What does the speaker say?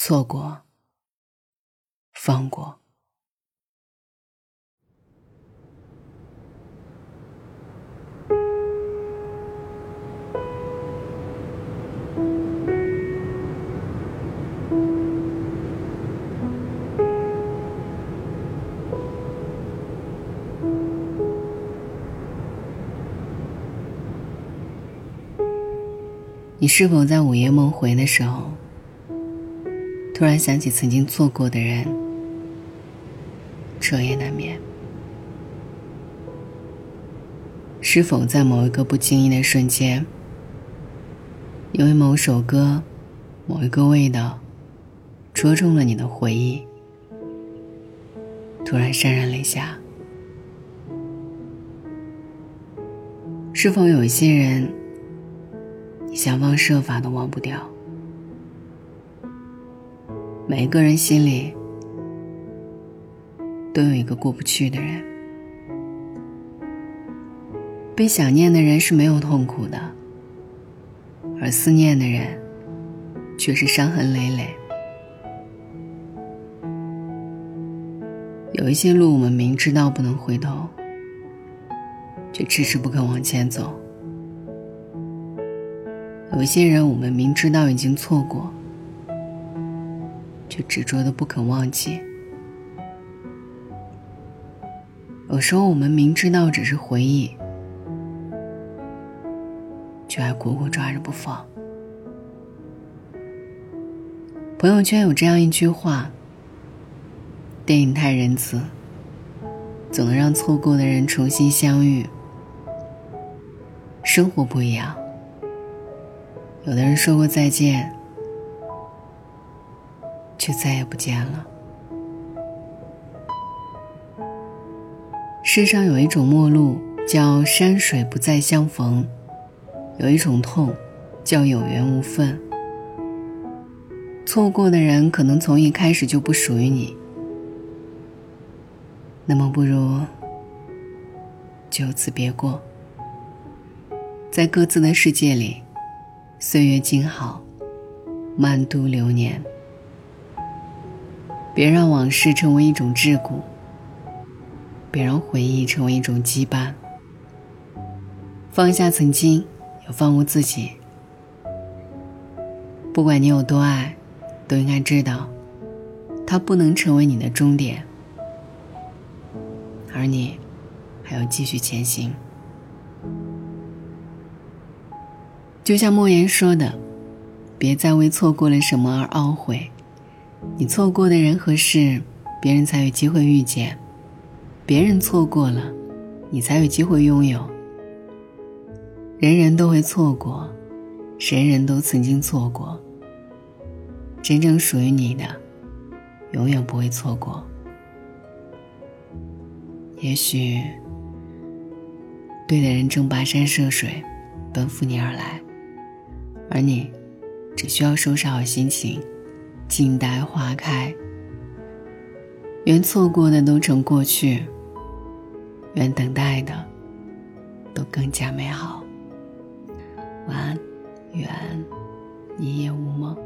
错过，放过。你是否在午夜梦回的时候，突然想起曾经错过的人，彻夜难眠？是否在某一个不经意的瞬间，因为某首歌、某一个味道，戳中了你的回忆，突然潸然泪下？是否有一些人？想方设法都忘不掉。每个人心里都有一个过不去的人。被想念的人是没有痛苦的，而思念的人却是伤痕累累。有一些路，我们明知道不能回头，却迟迟不肯往前走。有一些人，我们明知道已经错过，却执着的不肯忘记；有时候，我们明知道只是回忆，却还苦苦抓着不放。朋友圈有这样一句话：“电影太仁慈，总能让错过的人重新相遇。”生活不一样。有的人说过再见，却再也不见了。世上有一种陌路，叫山水不再相逢；有一种痛，叫有缘无分。错过的人，可能从一开始就不属于你。那么，不如就此别过，在各自的世界里。岁月静好，慢度流年。别让往事成为一种桎梏，别让回忆成为一种羁绊。放下曾经，也放过自己。不管你有多爱，都应该知道，它不能成为你的终点，而你还要继续前行。就像莫言说的：“别再为错过了什么而懊悔，你错过的人和事，别人才有机会遇见；别人错过了，你才有机会拥有。人人都会错过，人人都曾经错过。真正属于你的，永远不会错过。也许，对的人正跋山涉水，奔赴你而来。”而你，只需要收拾好心情，静待花开。愿错过的都成过去，愿等待的都更加美好。晚安，愿一夜无梦。